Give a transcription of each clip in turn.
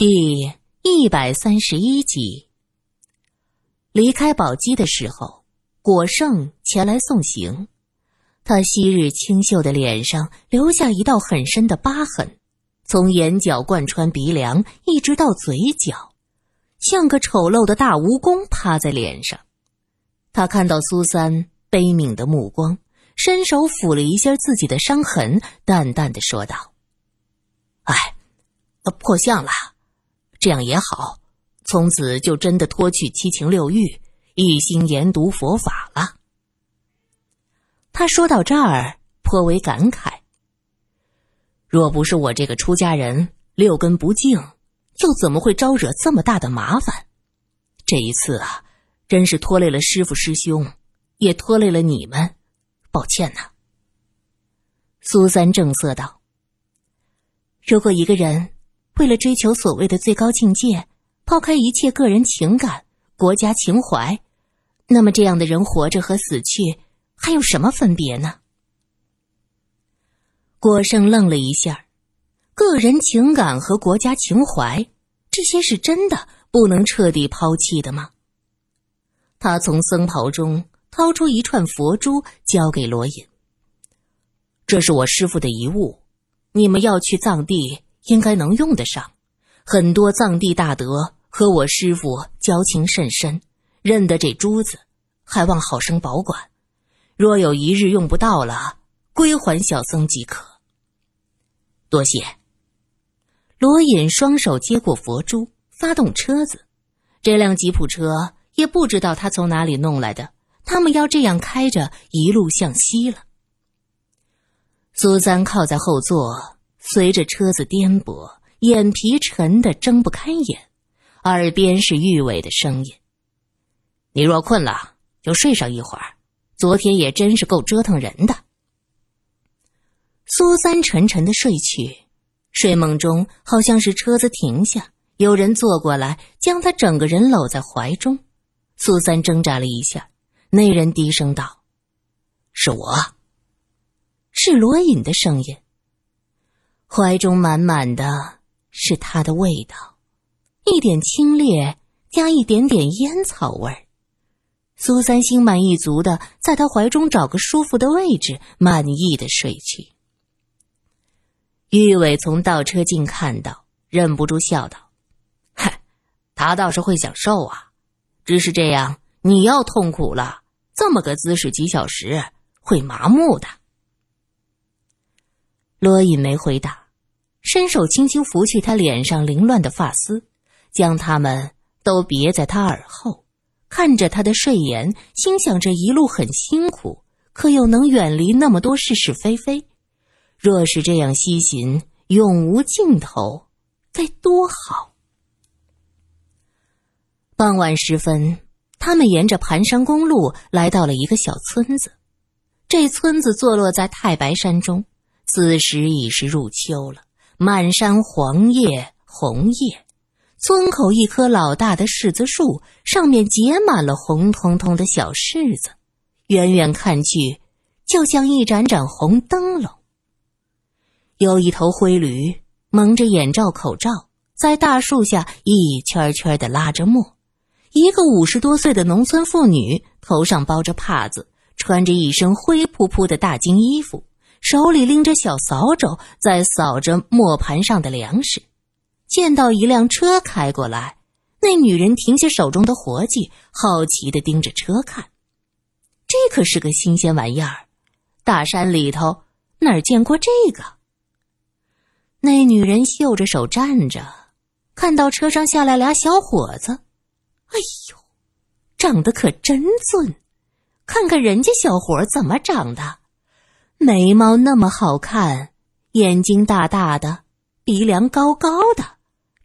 第一百三十一集。离开宝鸡的时候，果胜前来送行。他昔日清秀的脸上留下一道很深的疤痕，从眼角贯穿鼻梁，一直到嘴角，像个丑陋的大蜈蚣趴在脸上。他看到苏三悲悯的目光，伸手抚了一下自己的伤痕，淡淡的说道：“哎，破相了。”这样也好，从此就真的脱去七情六欲，一心研读佛法了。他说到这儿，颇为感慨。若不是我这个出家人六根不净，又怎么会招惹这么大的麻烦？这一次啊，真是拖累了师傅师兄，也拖累了你们，抱歉呐。苏三正色道：“如果一个人……”为了追求所谓的最高境界，抛开一切个人情感、国家情怀，那么这样的人活着和死去还有什么分别呢？郭胜愣了一下，个人情感和国家情怀，这些是真的不能彻底抛弃的吗？他从僧袍中掏出一串佛珠，交给罗隐：“这是我师傅的遗物，你们要去藏地。”应该能用得上，很多藏地大德和我师傅交情甚深，认得这珠子，还望好生保管。若有一日用不到了，归还小僧即可。多谢。罗隐双手接过佛珠，发动车子。这辆吉普车也不知道他从哪里弄来的，他们要这样开着，一路向西了。苏三靠在后座。随着车子颠簸，眼皮沉得睁不开眼，耳边是玉伟的声音：“你若困了，就睡上一会儿。昨天也真是够折腾人的。”苏三沉沉的睡去，睡梦中好像是车子停下，有人坐过来将他整个人搂在怀中。苏三挣扎了一下，那人低声道：“是我。”是罗隐的声音。怀中满满的是他的味道，一点清冽加一点点烟草味儿。苏三心满意足的在他怀中找个舒服的位置，满意的睡去。玉伟从倒车镜看到，忍不住笑道：“嗨，他倒是会享受啊，只是这样你要痛苦了，这么个姿势几小时会麻木的。”罗隐没回答。伸手轻轻拂去他脸上凌乱的发丝，将它们都别在他耳后，看着他的睡颜，心想这一路很辛苦，可又能远离那么多是是非非。若是这样西行，永无尽头，该多好！傍晚时分，他们沿着盘山公路来到了一个小村子。这村子坐落在太白山中，此时已是入秋了。满山黄叶红叶，村口一棵老大的柿子树上面结满了红彤彤的小柿子，远远看去，就像一盏盏红灯笼。有一头灰驴蒙着眼罩口罩，在大树下一圈圈的拉着磨；一个五十多岁的农村妇女头上包着帕子，穿着一身灰扑扑的大金衣服。手里拎着小扫帚，在扫着磨盘上的粮食。见到一辆车开过来，那女人停下手中的活计，好奇的盯着车看。这可是个新鲜玩意儿，大山里头哪儿见过这个？那女人绣着手站着，看到车上下来俩小伙子，哎呦，长得可真俊！看看人家小伙怎么长的。眉毛那么好看，眼睛大大的，鼻梁高高的，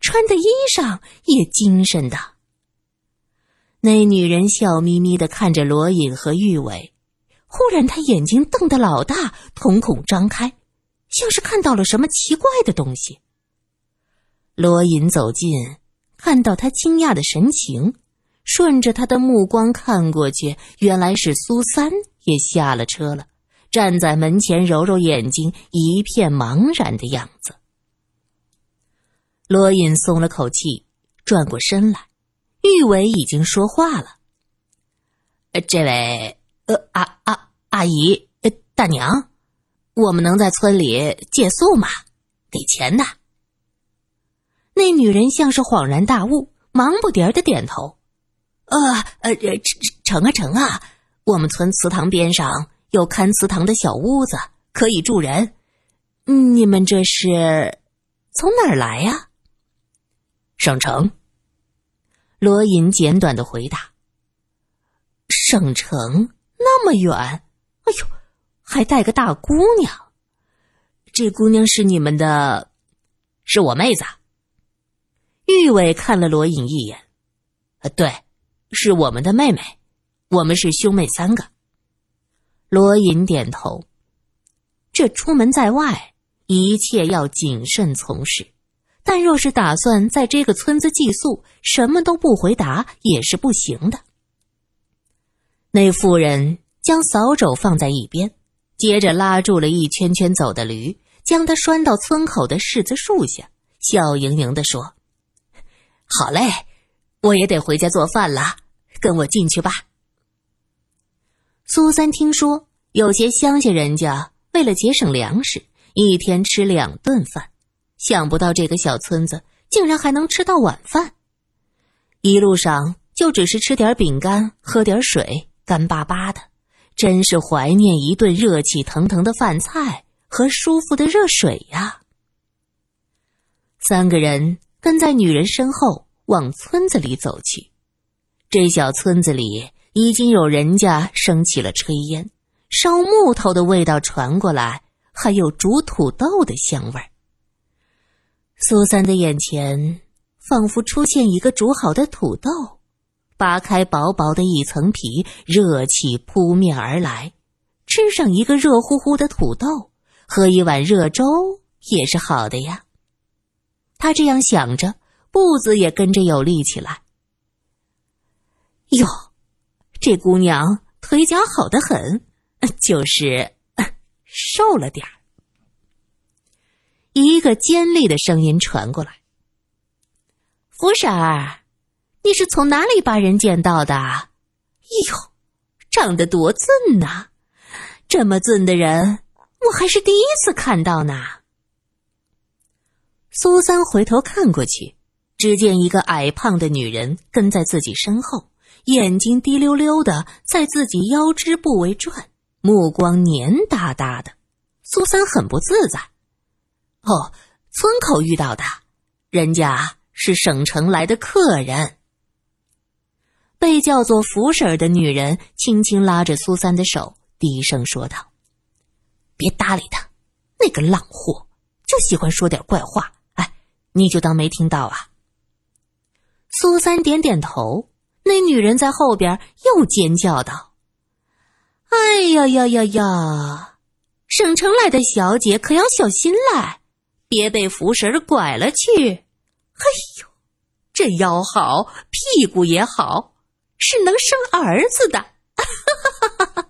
穿的衣裳也精神的。那女人笑眯眯的看着罗隐和玉伟，忽然她眼睛瞪得老大，瞳孔张开，像是看到了什么奇怪的东西。罗隐走近，看到他惊讶的神情，顺着他的目光看过去，原来是苏三也下了车了。站在门前揉揉眼睛，一片茫然的样子。罗隐松了口气，转过身来，玉伟已经说话了：“，这位，呃，阿阿阿姨，呃，大娘，我们能在村里借宿吗？给钱的。”那女人像是恍然大悟，忙不迭的点头：“呃呃，成啊成啊，我们村祠堂边上有看祠堂的小屋子，可以住人。你们这是从哪儿来呀？”省城。罗隐简短的回答：“省城那么远，哎呦，还带个大姑娘。这姑娘是你们的，是我妹子。”玉伟看了罗隐一眼：“对，是我们的妹妹，我们是兄妹三个。”罗隐点头：“这出门在外，一切要谨慎从事。”但若是打算在这个村子寄宿，什么都不回答也是不行的。那妇人将扫帚放在一边，接着拉住了一圈圈走的驴，将它拴到村口的柿子树下，笑盈盈地说：“好嘞，我也得回家做饭了，跟我进去吧。”苏三听说有些乡下人家为了节省粮食，一天吃两顿饭。想不到这个小村子竟然还能吃到晚饭。一路上就只是吃点饼干，喝点水，干巴巴的，真是怀念一顿热气腾腾的饭菜和舒服的热水呀。三个人跟在女人身后往村子里走去。这小村子里已经有人家升起了炊烟，烧木头的味道传过来，还有煮土豆的香味儿。苏三的眼前仿佛出现一个煮好的土豆，扒开薄薄的一层皮，热气扑面而来。吃上一个热乎乎的土豆，喝一碗热粥也是好的呀。他这样想着，步子也跟着有力起来。哟，这姑娘腿脚好得很，就是瘦了点儿。一个尖利的声音传过来：“福婶儿，你是从哪里把人捡到的？哎呦，长得多俊呐！这么俊的人，我还是第一次看到呢。”苏三回头看过去，只见一个矮胖的女人跟在自己身后，眼睛滴溜溜的在自己腰肢部位转，目光黏哒哒的。苏三很不自在。哦，村口遇到的，人家是省城来的客人。被叫做福婶儿的女人轻轻拉着苏三的手，低声说道：“别搭理他，那个浪货就喜欢说点怪话。哎，你就当没听到啊。”苏三点点头。那女人在后边又尖叫道：“哎呀呀呀呀！省城来的小姐可要小心来。”别被福婶儿拐了去！哎呦，这腰好，屁股也好，是能生儿子的。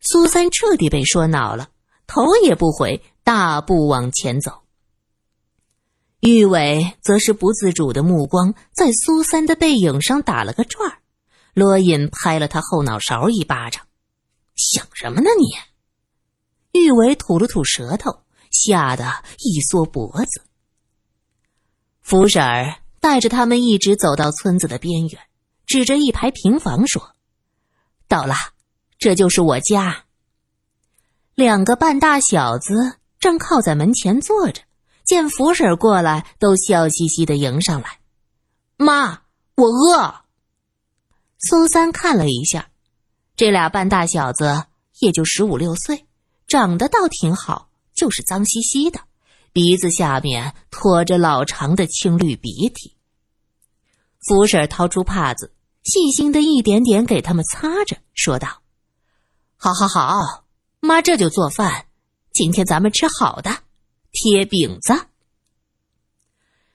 苏三彻底被说恼了，头也不回，大步往前走。玉伟则是不自主的目光在苏三的背影上打了个转儿。罗隐拍了他后脑勺一巴掌：“想什么呢你？”玉伟吐了吐舌头。吓得一缩脖子。福婶儿带着他们一直走到村子的边缘，指着一排平房说：“到了，这就是我家。”两个半大小子正靠在门前坐着，见福婶过来，都笑嘻嘻的迎上来：“妈，我饿。”苏三看了一下，这俩半大小子也就十五六岁，长得倒挺好。就是脏兮兮的，鼻子下面拖着老长的青绿鼻涕。福婶掏出帕子，细心的一点点给他们擦着，说道：“好好好，妈这就做饭。今天咱们吃好的，贴饼子。”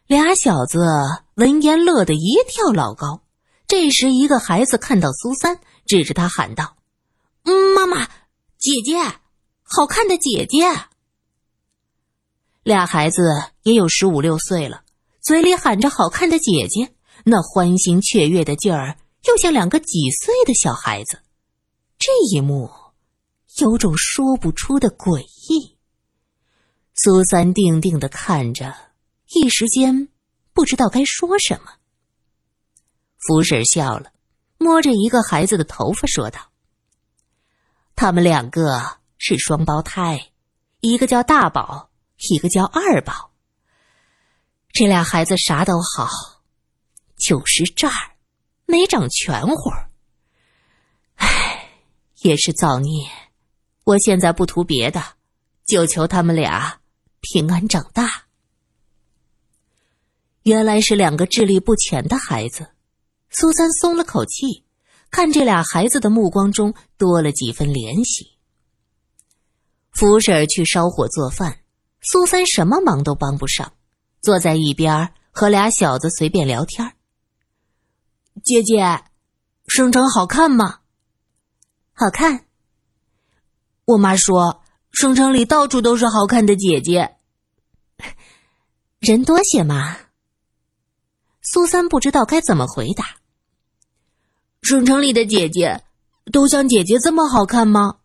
俩小子闻言乐得一跳老高。这时，一个孩子看到苏三，指着他喊道：“妈妈，姐姐，好看的姐姐！”俩孩子也有十五六岁了，嘴里喊着好看的姐姐，那欢欣雀跃的劲儿，又像两个几岁的小孩子。这一幕，有种说不出的诡异。苏三定定的看着，一时间不知道该说什么。福婶笑了，摸着一个孩子的头发说道：“他们两个是双胞胎，一个叫大宝，一个叫二宝。这俩孩子啥都好，就是这儿没长全乎。唉，也是造孽。我现在不图别的，就求他们俩平安长大。原来是两个智力不全的孩子。”苏三松了口气，看这俩孩子的目光中多了几分怜惜。福婶去烧火做饭，苏三什么忙都帮不上，坐在一边和俩小子随便聊天。姐姐，省城好看吗？好看。我妈说，省城里到处都是好看的姐姐。人多些嘛？苏三不知道该怎么回答。省城里的姐姐都像姐姐这么好看吗？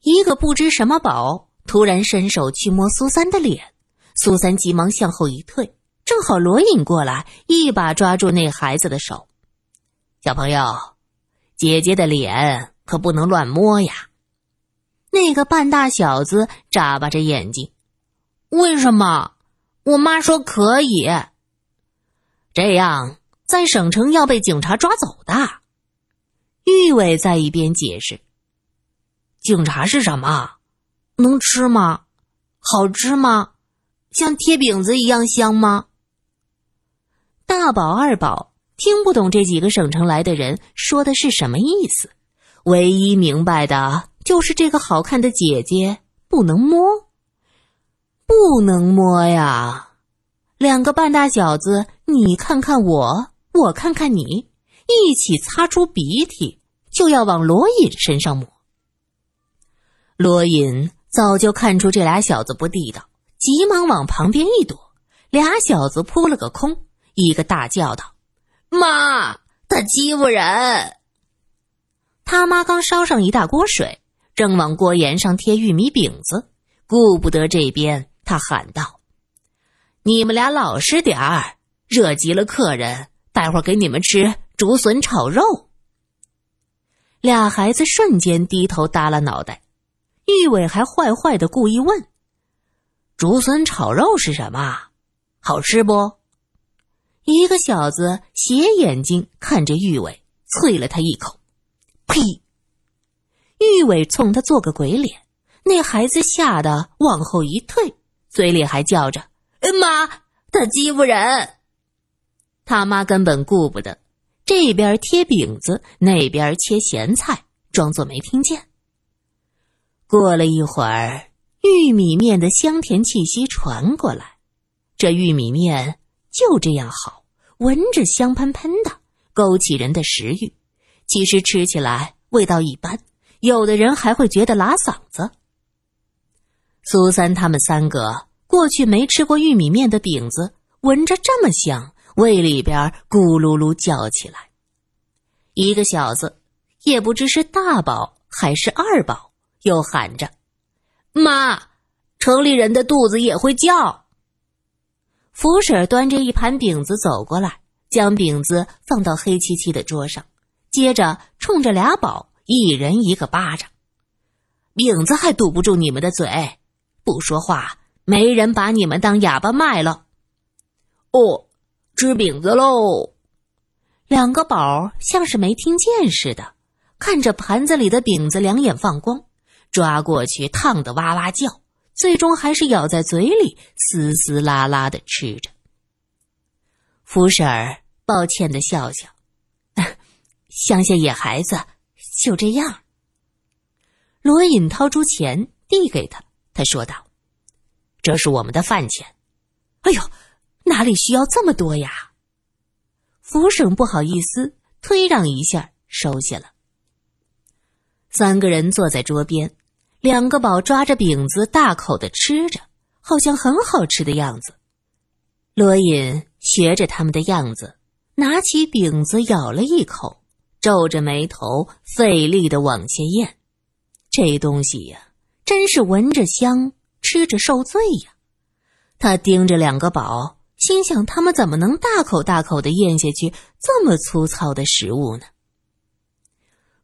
一个不知什么宝突然伸手去摸苏三的脸，苏三急忙向后一退，正好罗隐过来，一把抓住那孩子的手。小朋友，姐姐的脸可不能乱摸呀！那个半大小子眨巴着眼睛，为什么？我妈说可以。这样。在省城要被警察抓走的，玉伟在一边解释：“警察是什么？能吃吗？好吃吗？像贴饼子一样香吗？”大宝、二宝听不懂这几个省城来的人说的是什么意思，唯一明白的就是这个好看的姐姐不能摸，不能摸呀！两个半大小子，你看看我。我看看你，一起擦出鼻涕，就要往罗隐身上抹。罗隐早就看出这俩小子不地道，急忙往旁边一躲，俩小子扑了个空。一个大叫道：“妈，他欺负人！”他妈刚烧上一大锅水，正往锅沿上贴玉米饼子，顾不得这边，他喊道：“你们俩老实点儿，惹急了客人。”待会儿给你们吃竹笋炒肉。俩孩子瞬间低头耷拉脑袋，玉伟还坏坏的故意问：“竹笋炒肉是什么？好吃不？”一个小子斜眼睛看着玉伟，啐了他一口：“呸！”玉伟冲他做个鬼脸，那孩子吓得往后一退，嘴里还叫着：“妈，他欺负人。”他妈根本顾不得，这边贴饼子，那边切咸菜，装作没听见。过了一会儿，玉米面的香甜气息传过来，这玉米面就这样好，闻着香喷喷的，勾起人的食欲。其实吃起来味道一般，有的人还会觉得拉嗓子。苏三他们三个过去没吃过玉米面的饼子，闻着这么香。胃里边咕噜噜叫起来，一个小子也不知是大宝还是二宝，又喊着：“妈，城里人的肚子也会叫。”福婶端着一盘饼子走过来，将饼子放到黑漆漆的桌上，接着冲着俩宝一人一个巴掌，饼子还堵不住你们的嘴，不说话，没人把你们当哑巴卖了。哦。吃饼子喽！两个宝像是没听见似的，看着盘子里的饼子，两眼放光，抓过去烫得哇哇叫，最终还是咬在嘴里嘶嘶啦啦的吃着。福婶儿抱歉的笑笑，乡下野孩子就这样。罗隐掏出钱递给他，他说道：“这是我们的饭钱。”哎呦！哪里需要这么多呀？福省不好意思推让一下，收下了。三个人坐在桌边，两个宝抓着饼子大口的吃着，好像很好吃的样子。罗隐学着他们的样子，拿起饼子咬了一口，皱着眉头费力的往下咽。这东西呀，真是闻着香，吃着受罪呀！他盯着两个宝，心想：他们怎么能大口大口的咽下去这么粗糙的食物呢？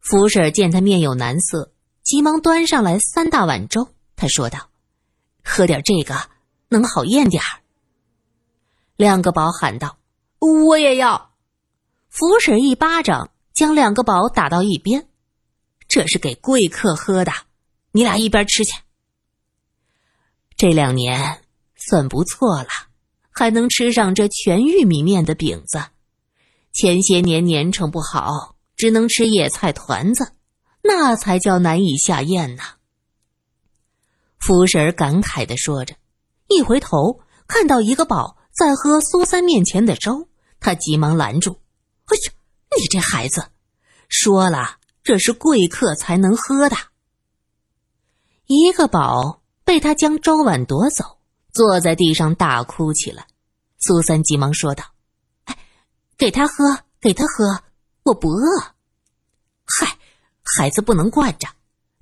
福婶见他面有难色，急忙端上来三大碗粥。他说道：“喝点这个，能好咽点儿。”两个宝喊道：“我也要！”福婶一巴掌将两个宝打到一边：“这是给贵客喝的，你俩一边吃去。”这两年算不错了，还能吃上这全玉米面的饼子。前些年年成不好，只能吃野菜团子，那才叫难以下咽呢。福婶感慨的说着，一回头看到一个宝。在喝苏三面前的粥，他急忙拦住：“哎呀，你这孩子，说了这是贵客才能喝的。”一个宝被他将粥碗夺走，坐在地上大哭起来。苏三急忙说道：“哎，给他喝，给他喝，我不饿。”嗨，孩子不能惯着，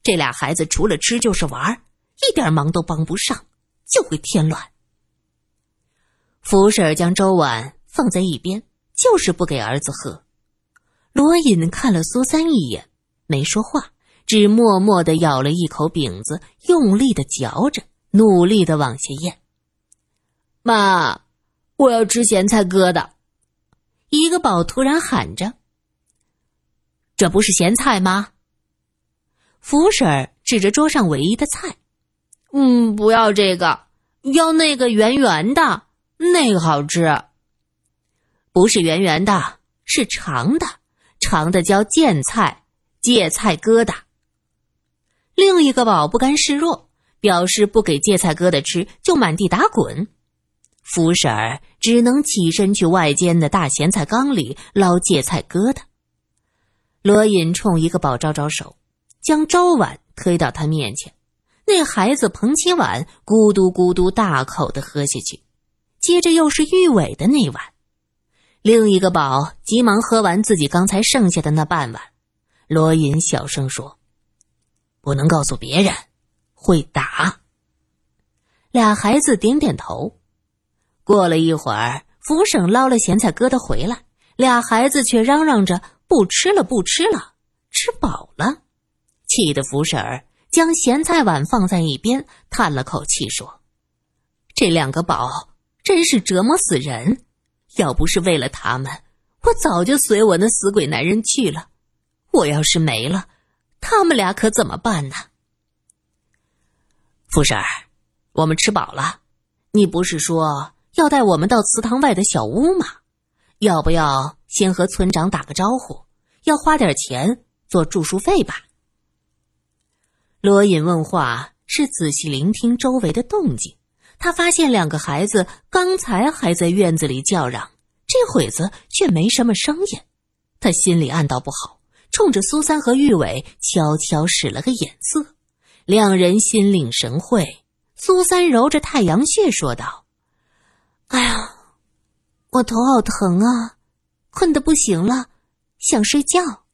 这俩孩子除了吃就是玩，一点忙都帮不上，就会添乱。福婶将粥碗放在一边，就是不给儿子喝。罗隐看了苏三一眼，没说话，只默默的咬了一口饼子，用力的嚼着，努力的往下咽。妈，我要吃咸菜疙瘩！一个宝突然喊着：“这不是咸菜吗？”福婶指着桌上唯一的菜：“嗯，不要这个，要那个圆圆的。”那个好吃，不是圆圆的，是长的，长的叫芥菜，芥菜疙瘩。另一个宝不甘示弱，表示不给芥菜疙瘩吃，就满地打滚。福婶儿只能起身去外间的大咸菜缸里捞芥菜疙瘩。罗隐冲一个宝招招手，将粥碗推到他面前，那孩子捧起碗，咕嘟咕嘟大口的喝下去。接着又是玉伟的那碗，另一个宝急忙喝完自己刚才剩下的那半碗。罗隐小声说：“不能告诉别人，会打。”俩孩子点点头。过了一会儿，福婶捞了咸菜疙瘩回来，俩孩子却嚷嚷着不吃了，不吃了，吃饱了。气得福婶儿将咸菜碗放在一边，叹了口气说：“这两个宝。”真是折磨死人！要不是为了他们，我早就随我那死鬼男人去了。我要是没了，他们俩可怎么办呢？福婶儿，我们吃饱了。你不是说要带我们到祠堂外的小屋吗？要不要先和村长打个招呼？要花点钱做住宿费吧？罗隐问话是仔细聆听周围的动静。他发现两个孩子刚才还在院子里叫嚷，这会子却没什么声音。他心里暗道不好，冲着苏三和玉伟悄悄使了个眼色。两人心领神会。苏三揉着太阳穴说道：“哎呀，我头好疼啊，困得不行了，想睡觉。”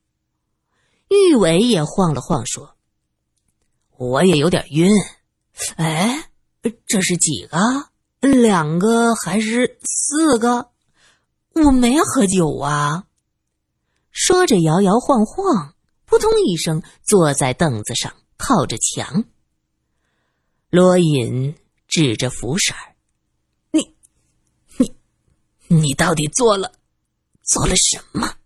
玉伟也晃了晃说：“我也有点晕。”哎。这是几个？两个还是四个？我没喝酒啊！说着摇摇晃晃，扑通一声坐在凳子上，靠着墙。罗隐指着福婶：“你，你，你到底做了，做了什么？”